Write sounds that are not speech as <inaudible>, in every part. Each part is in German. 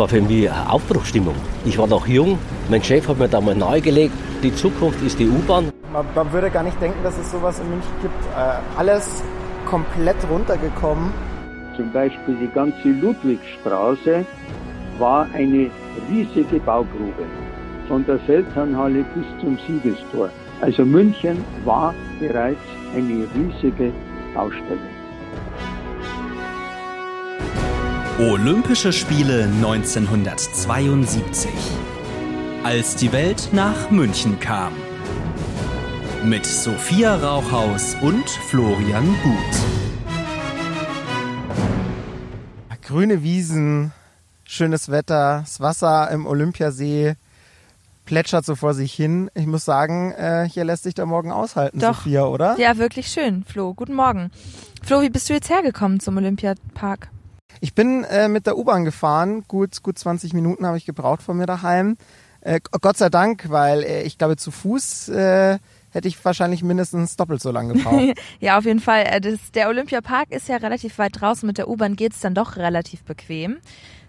war für mich eine Aufbruchstimmung. Ich war noch jung, mein Chef hat mir da mal nahegelegt, die Zukunft ist die U-Bahn. Man, man, würde gar nicht denken, dass es sowas in München gibt. Äh, alles komplett runtergekommen. Zum Beispiel die ganze Ludwigstraße war eine riesige Baugrube. Von der Feldherrnhalle bis zum Siegestor. Also München war bereits eine riesige Baustelle. Olympische Spiele 1972. Als die Welt nach München kam. Mit Sophia Rauchhaus und Florian Gut. Grüne Wiesen, schönes Wetter, das Wasser im Olympiasee plätschert so vor sich hin. Ich muss sagen, äh, hier lässt sich der Morgen aushalten, Doch. Sophia, oder? Ja, wirklich schön, Flo. Guten Morgen. Flo, wie bist du jetzt hergekommen zum Olympiapark? Ich bin äh, mit der U-Bahn gefahren. Gut, gut 20 Minuten habe ich gebraucht von mir daheim. Äh, Gott sei Dank, weil äh, ich glaube, zu Fuß äh, hätte ich wahrscheinlich mindestens doppelt so lange gebraucht. <laughs> ja, auf jeden Fall. Äh, Das, der Olympiapark ist ja relativ weit draußen. Mit der U-Bahn geht's dann doch relativ bequem.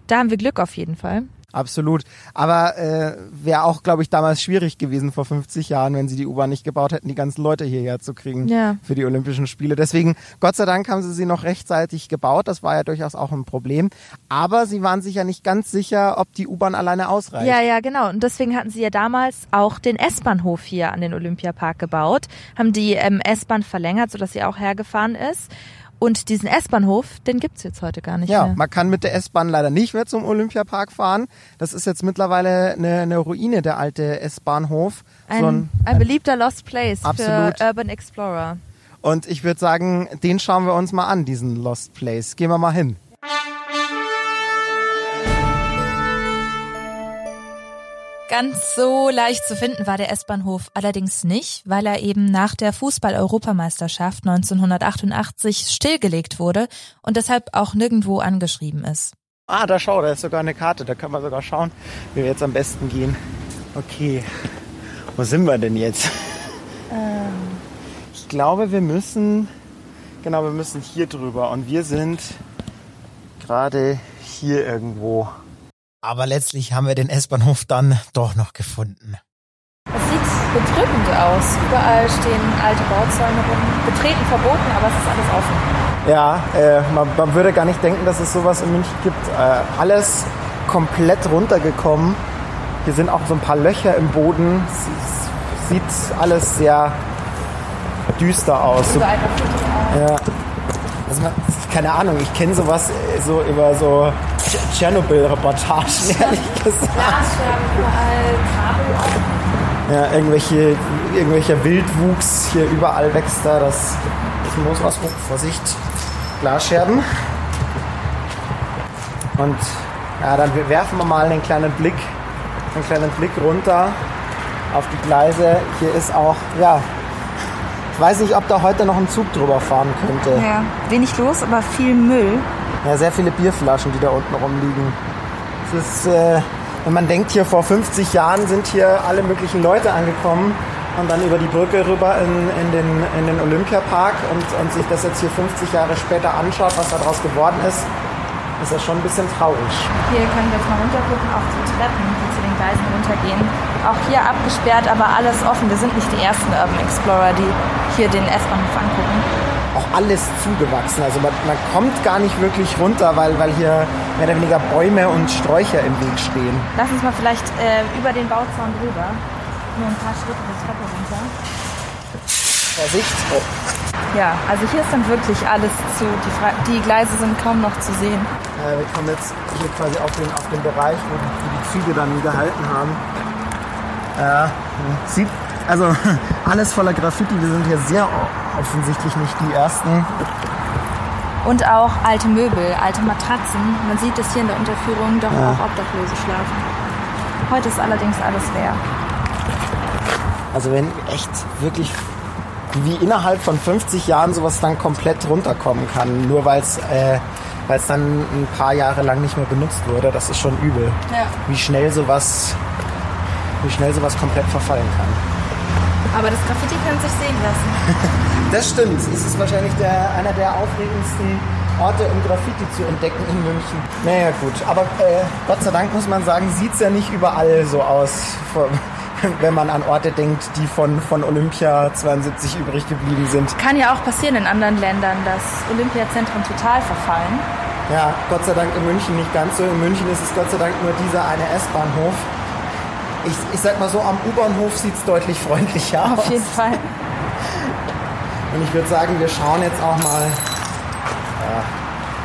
Da haben wir Glück auf jeden Fall. Absolut. Aber äh, wäre auch, glaube ich, damals schwierig gewesen vor 50 Jahren, wenn sie die U-Bahn nicht gebaut hätten, die ganzen Leute hierher zu kriegen Ja. für die Olympischen Spiele. Deswegen, Gott sei Dank, haben sie sie noch rechtzeitig gebaut. Das war ja durchaus auch ein Problem. Aber sie waren sich ja nicht ganz sicher, ob die U-Bahn alleine ausreicht. Ja, ja, genau. Und deswegen hatten sie ja damals auch den S-Bahnhof hier an den Olympiapark gebaut, haben die ähm, S-Bahn verlängert, sodass sie auch hergefahren ist. Und diesen S-Bahnhof, den gibt's jetzt heute gar nicht Ja, mehr. man kann mit der S-Bahn leider nicht mehr zum Olympiapark fahren. Das ist jetzt mittlerweile eine, eine Ruine, der alte S-Bahnhof. Ein, So ein, beliebter Lost Place Absolut. für Urban Explorer. und ich würde sagen, den schauen wir uns mal an, diesen Lost Place. Gehen wir mal hin. Ganz so leicht zu finden war der S-Bahnhof allerdings nicht, weil er eben nach der Fußball-Europameisterschaft 1988 stillgelegt wurde und deshalb auch nirgendwo angeschrieben ist. Ah, da schau, da ist sogar eine Karte. Da können wir sogar schauen, wie wir jetzt am besten gehen. Okay, wo sind wir denn jetzt? Ich glaube, wir müssen, genau, wir müssen hier drüber. Und wir sind gerade hier irgendwo. Aber letztlich haben wir den S-Bahnhof dann doch noch gefunden. Es sieht bedrückend aus. Überall stehen alte Bauzäune rum. Betreten verboten, aber es ist alles offen. Ja, äh, man, man würde gar nicht denken, dass es sowas in München gibt. Äh, alles komplett runtergekommen. Hier sind auch so ein paar Löcher im Boden. Es sieht alles sehr düster aus. So, Überall Graffiti. ja. Also man, keine Ahnung, ich kenne sowas äh, so über so Tschernobyl-Reportagen, ehrlich gesagt. Glasscherben überall, Kabel. Ja, irgendwelche, irgendwelcher Wildwuchs hier überall wächst da. Das, das muss was. Oh, Vorsicht, Glasscherben. Und ja, dann werfen wir mal einen kleinen Blick, einen kleinen Blick runter auf die Gleise. Hier ist auch, ja, ich weiß nicht, ob da heute noch ein Zug drüber fahren könnte. Ja, wenig los, aber viel Müll. Ja, sehr viele Bierflaschen, die da unten rumliegen. Es ist, äh, wenn man denkt, hier vor 50 Jahren sind hier alle möglichen Leute angekommen und dann über die Brücke rüber in, in, den, in den Olympiapark und, und sich das jetzt hier 50 Jahre später anschaut, was da draus geworden ist, ist das schon ein bisschen traurig. Hier können wir jetzt mal runtergucken auf die Treppen, die zu den Gleisen runtergehen. Auch hier abgesperrt, aber alles offen. Wir sind nicht die ersten Urban Explorer, die hier den S-Bahnhof angucken. Auch alles zugewachsen. Also man, man kommt gar nicht wirklich runter, weil, weil hier mehr oder weniger Bäume und Sträucher im Weg stehen. Lass uns mal vielleicht äh, über den Bauzaun drüber. Nur ein paar Schritte die Treppe runter. Vorsicht. Oh. Ja, also hier ist dann wirklich alles zu. Die, Fra die Gleise sind kaum noch zu sehen. Äh, wir kommen jetzt hier quasi auf den, auf den Bereich, wo die, Züge dann gehalten haben. Ja, sieht, also <laughs> alles voller Graffiti. Wir sind hier sehr offensichtlich nicht die Ersten. Und auch alte Möbel, alte Matratzen. Man sieht es hier in der Unterführung, doch Ja. auch Obdachlose schlafen. Heute ist allerdings alles leer. Also wenn echt wirklich wie innerhalb von 50 Jahren sowas dann komplett runterkommen kann, nur weil es äh, weil's dann ein paar Jahre lang nicht mehr benutzt wurde, das ist schon übel. Ja. Wie schnell sowas, wie schnell sowas komplett verfallen kann. Aber das Graffiti kann sich sehen lassen. <laughs> Das stimmt. Es ist wahrscheinlich der, einer der aufregendsten Orte im Graffiti zu entdecken in München. Naja gut, aber äh, Gott sei Dank muss man sagen, sieht es ja nicht überall so aus, <laughs> wenn man an Orte denkt, die von, von Olympia 72 übrig geblieben sind. Kann ja auch passieren in anderen Ländern, dass Olympiazentren total verfallen. Ja, Gott sei Dank in München nicht ganz so. In München ist es Gott sei Dank nur dieser eine S-Bahnhof. Ich, ich sag mal so, am U-Bahnhof sieht es deutlich freundlicher aus. Auf jeden Fall. <laughs> Und ich würde sagen, wir schauen jetzt auch mal,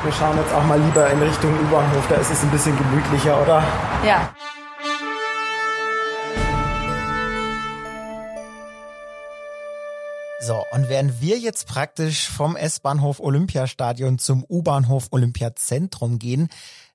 wir schauen jetzt auch mal lieber in Richtung U-Bahnhof. Da ist es ein bisschen gemütlicher, oder? Ja. So, und während wir jetzt praktisch vom S-Bahnhof Olympiastadion zum U-Bahnhof Olympiazentrum gehen,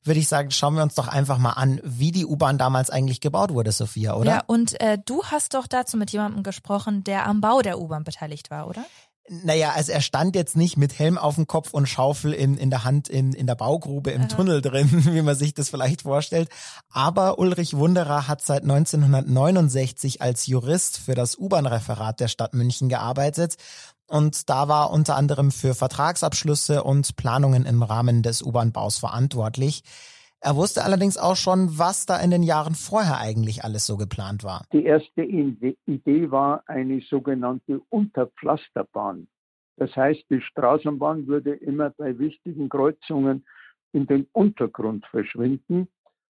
würde ich sagen, schauen wir uns doch einfach mal an, wie die U-Bahn damals eigentlich gebaut wurde, Sophia, oder? Ja, und äh, du hast doch dazu mit jemandem gesprochen, der am Bau der U-Bahn beteiligt war, oder? Naja, also er stand jetzt nicht mit Helm auf dem Kopf und Schaufel in, in der Hand in, in der Baugrube im Aha. Tunnel drin, <laughs> wie man sich das vielleicht vorstellt. Aber Ulrich Wunderer hat seit 1969 als Jurist für das U-Bahn-Referat der Stadt München gearbeitet. Und da war unter anderem für Vertragsabschlüsse und Planungen im Rahmen des U-Bahn-Baus verantwortlich. Er wusste allerdings auch schon, was da in den Jahren vorher eigentlich alles so geplant war. Die erste Idee war eine sogenannte Unterpflasterbahn. Das heißt, die Straßenbahn würde immer bei wichtigen Kreuzungen in den Untergrund verschwinden.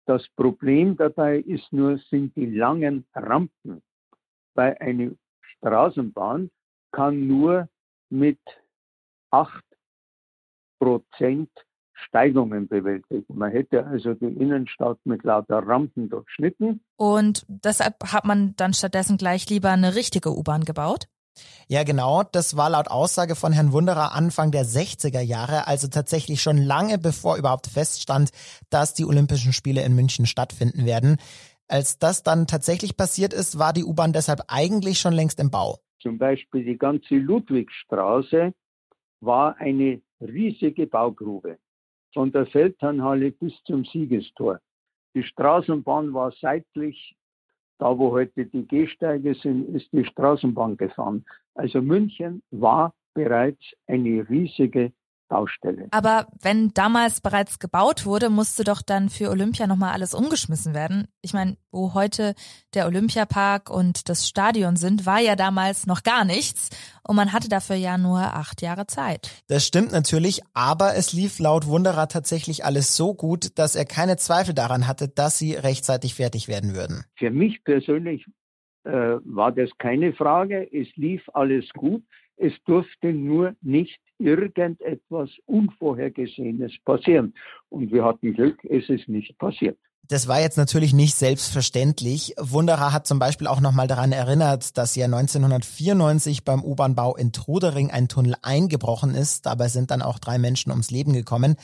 Das Problem dabei ist nur, sind die langen Rampen. Bei einer Straßenbahn kann nur mit acht Prozent Steigungen bewältigen. Man hätte also die Innenstadt mit lauter Rampen durchschnitten. Und deshalb hat man dann stattdessen gleich lieber eine richtige U-Bahn gebaut? Ja, genau. Das war laut Aussage von Herrn Wunderer Anfang der 60er Jahre, also tatsächlich schon lange bevor überhaupt feststand, dass die Olympischen Spiele in München stattfinden werden. Als das dann tatsächlich passiert ist, war die U-Bahn deshalb eigentlich schon längst im Bau. Zum Beispiel die ganze Ludwigstraße war eine riesige Baugrube von der Feldherrnhalle bis zum Siegestor. Die Straßenbahn war seitlich, da wo heute die Gehsteige sind, ist die Straßenbahn gefahren. Also München war bereits eine riesige Baustelle. Aber wenn damals bereits gebaut wurde, musste doch dann für Olympia nochmal alles umgeschmissen werden. Ich meine, wo heute der Olympiapark und das Stadion sind, war ja damals noch gar nichts und man hatte dafür ja nur acht Jahre Zeit. Das stimmt natürlich, aber es lief laut Wunderer tatsächlich alles so gut, dass er keine Zweifel daran hatte, dass sie rechtzeitig fertig werden würden. Für mich persönlich äh, war das keine Frage. Es lief alles gut. Es durfte nur nicht irgendetwas Unvorhergesehenes passieren. Und wir hatten Glück, es ist nicht passiert. Das war jetzt natürlich nicht selbstverständlich. Wunderer hat zum Beispiel auch nochmal daran erinnert, dass ja 1994 beim U-Bahn-Bau in Trudering ein Tunnel eingebrochen ist. Dabei sind dann auch drei Menschen ums Leben gekommen.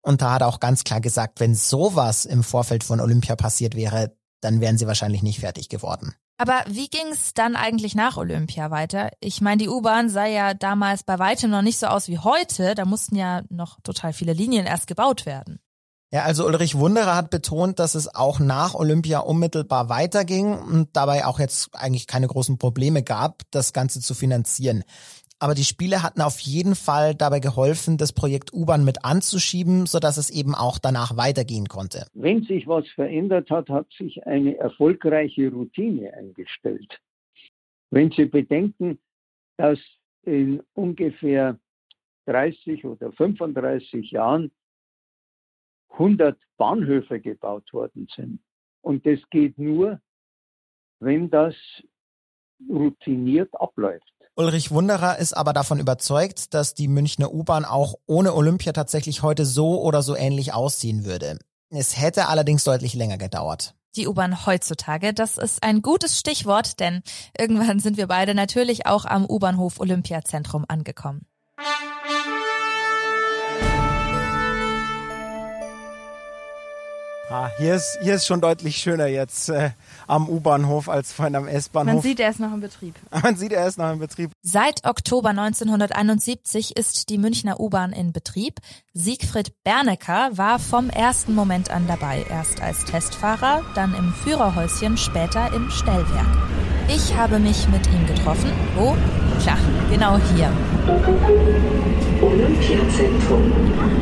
Und da hat er auch ganz klar gesagt, wenn sowas im Vorfeld von Olympia passiert wäre, dann wären sie wahrscheinlich nicht fertig geworden. Aber wie ging es dann eigentlich nach Olympia weiter? Ich meine, die U-Bahn sah ja damals bei weitem noch nicht so aus wie heute. Da mussten ja noch total viele Linien erst gebaut werden. Ja, also Ulrich Wunderer hat betont, dass es auch nach Olympia unmittelbar weiterging und dabei auch jetzt eigentlich keine großen Probleme gab, das Ganze zu finanzieren. Aber die Spiele hatten auf jeden Fall dabei geholfen, das Projekt U-Bahn mit anzuschieben, sodass es eben auch danach weitergehen konnte. Wenn sich was verändert hat, hat sich eine erfolgreiche Routine eingestellt. Wenn Sie bedenken, dass in ungefähr 30 oder 35 Jahren 100 Bahnhöfe gebaut worden sind. Und das geht nur, wenn das routiniert abläuft. Ulrich Wunderer ist aber davon überzeugt, dass die Münchner U-Bahn auch ohne Olympia tatsächlich heute so oder so ähnlich aussehen würde. Es hätte allerdings deutlich länger gedauert. Die U-Bahn heutzutage, das ist ein gutes Stichwort, denn irgendwann sind wir beide natürlich auch am U-Bahnhof Olympiazentrum angekommen. Ah, hier ist, hier ist schon deutlich schöner jetzt äh, am U-Bahnhof als vorhin am S-Bahnhof. Man sieht, er ist noch im Betrieb. <laughs> Man sieht, er ist noch im Betrieb. Seit Oktober 1971 ist die Münchner U-Bahn in Betrieb. Siegfried Bernecker war vom ersten Moment an dabei. Erst als Testfahrer, dann im Führerhäuschen, später im Stellwerk. Ich habe mich mit ihm getroffen. Wo? Klar, genau hier. Olympiazentrum.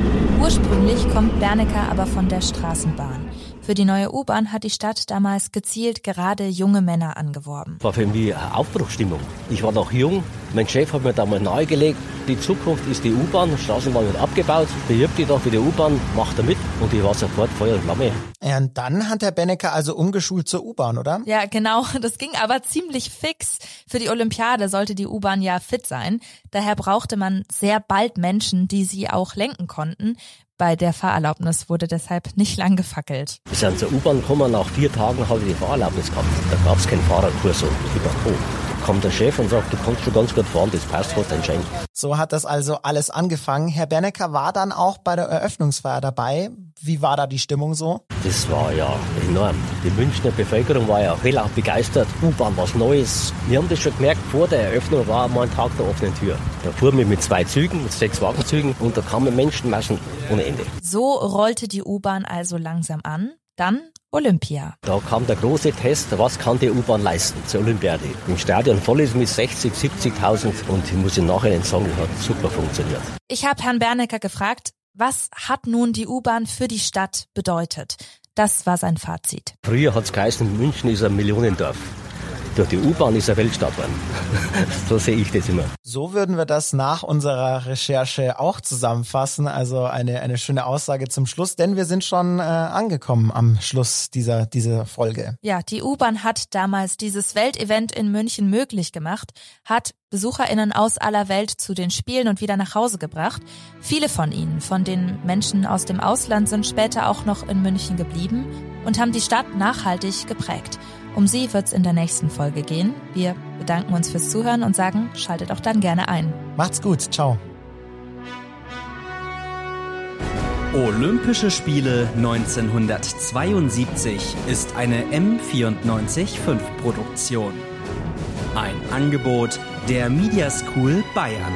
Ursprünglich kommt Bernecker aber von der Straßenbahn. Für die neue U-Bahn hat die Stadt damals gezielt gerade junge Männer angeworben. War für mich eine Aufbruchstimmung. Ich war noch jung. Mein Chef hat mir da mal nahegelegt, die Zukunft ist die U-Bahn, Straßenbahn wird abgebaut, bewirbt die da für die U-Bahn, macht er mit und ich war sofort Feuer und Flamme. Ja, und dann hat der Bennecker also umgeschult zur U-Bahn, oder? Ja, genau. <laughs> Das ging aber ziemlich fix. Für die Olympiade sollte die U-Bahn ja fit sein. Daher brauchte man sehr bald Menschen, die sie auch lenken konnten. Bei der Fahrerlaubnis wurde deshalb nicht lang gefackelt. Wir sind zur U-Bahn gekommen, nach vier Tagen habe ich die Fahrerlaubnis gehabt. Da gab es keinen Fahrerkurs so über kommt der Chef und sagt, du kannst schon ganz gut fahren, das passt dein So hat das also alles angefangen. Herr Bernecker war dann auch bei der Eröffnungsfeier dabei. Wie war da die Stimmung so? Das war ja enorm. Die Münchner Bevölkerung war ja hellauf begeistert. U-Bahn was Neues. Wir haben das schon gemerkt, vor der Eröffnung war mal ein Tag der offenen Tür. Da fuhren wir mit zwei Zügen, mit sechs Wagenzügen und da kamen Menschenmassen ohne Ende. So rollte die U-Bahn also langsam an. Dann Olympia. Da kam der große Test, was kann die U-Bahn leisten zur Olympiade. Im Stadion voll ist mit 60, 70.000 und ich muss im Nachhinein sagen, hat super funktioniert. Ich habe Herrn Bernecker gefragt, was hat nun die U-Bahn für die Stadt bedeutet? Das war sein Fazit. Früher hat es geheißen, München ist ein Millionendorf durch die U-Bahn ist er Weltstadt <laughs> so sehe ich das immer. So würden wir das nach unserer Recherche auch zusammenfassen. Also eine, eine schöne Aussage zum Schluss, denn wir sind schon äh, angekommen am Schluss dieser, dieser Folge. Ja, die U-Bahn hat damals dieses Weltevent in München möglich gemacht, hat BesucherInnen aus aller Welt zu den Spielen und wieder nach Hause gebracht. Viele von ihnen, von den Menschen aus dem Ausland, sind später auch noch in München geblieben und haben die Stadt nachhaltig geprägt. Um sie wird es in der nächsten Folge gehen. Wir bedanken uns fürs Zuhören und sagen, schaltet auch dann gerne ein. Macht's gut, ciao. Olympische Spiele 1972 ist eine M945 Produktion. Ein Angebot der Media School Bayern.